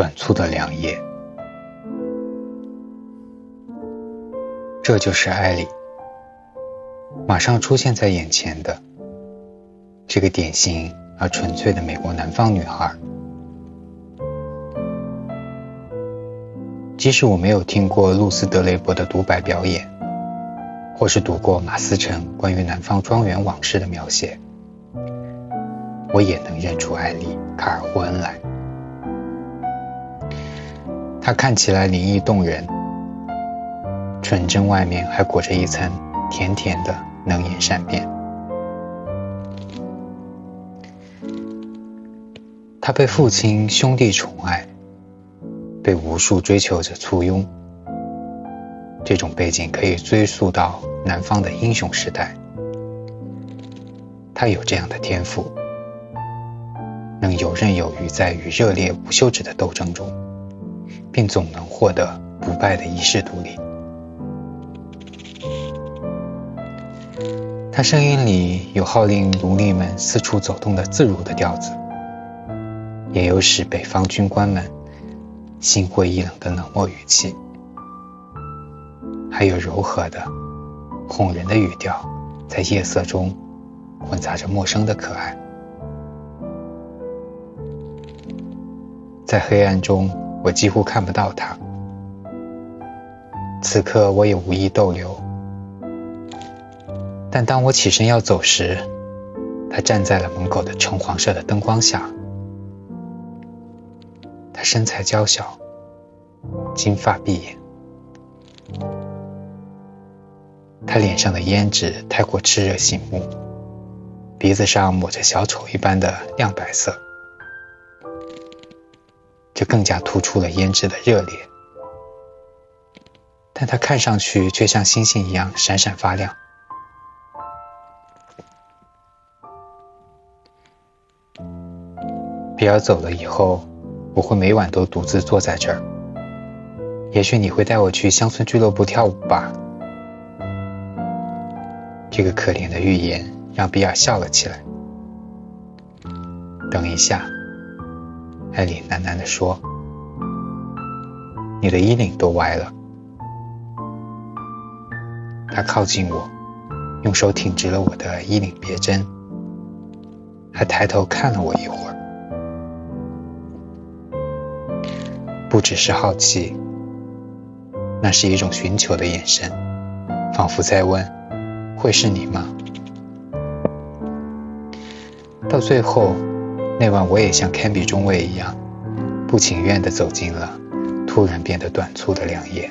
短促的凉夜，这就是艾莉，马上出现在眼前的这个典型而纯粹的美国南方女孩。即使我没有听过露丝·德雷伯的独白表演，或是读过马思成关于南方庄园往事的描写，我也能认出艾莉·卡尔霍恩来。他看起来灵异动人，纯真外面还裹着一层甜甜的能言善辩。他被父亲兄弟宠爱，被无数追求者簇拥。这种背景可以追溯到南方的英雄时代。他有这样的天赋，能游刃有余在与热烈无休止的斗争中。并总能获得不败的一世独立。他声音里有号令奴隶们四处走动的自如的调子，也有使北方军官们心灰意冷的冷漠语气，还有柔和的、哄人的语调，在夜色中混杂着陌生的可爱，在黑暗中。我几乎看不到他。此刻我也无意逗留，但当我起身要走时，他站在了门口的橙黄色的灯光下。他身材娇小，金发碧眼，他脸上的胭脂太过炽热醒目，鼻子上抹着小丑一般的亮白色。就更加突出了胭脂的热烈，但它看上去却像星星一样闪闪发亮。比尔走了以后，我会每晚都独自坐在这儿。也许你会带我去乡村俱乐部跳舞吧？这个可怜的预言让比尔笑了起来。等一下。艾莉喃喃地说：“你的衣领都歪了。”他靠近我，用手挺直了我的衣领别针，还抬头看了我一会儿，不只是好奇，那是一种寻求的眼神，仿佛在问：“会是你吗？”到最后。那晚，我也像堪比中尉一样，不情愿地走进了突然变得短促的两夜。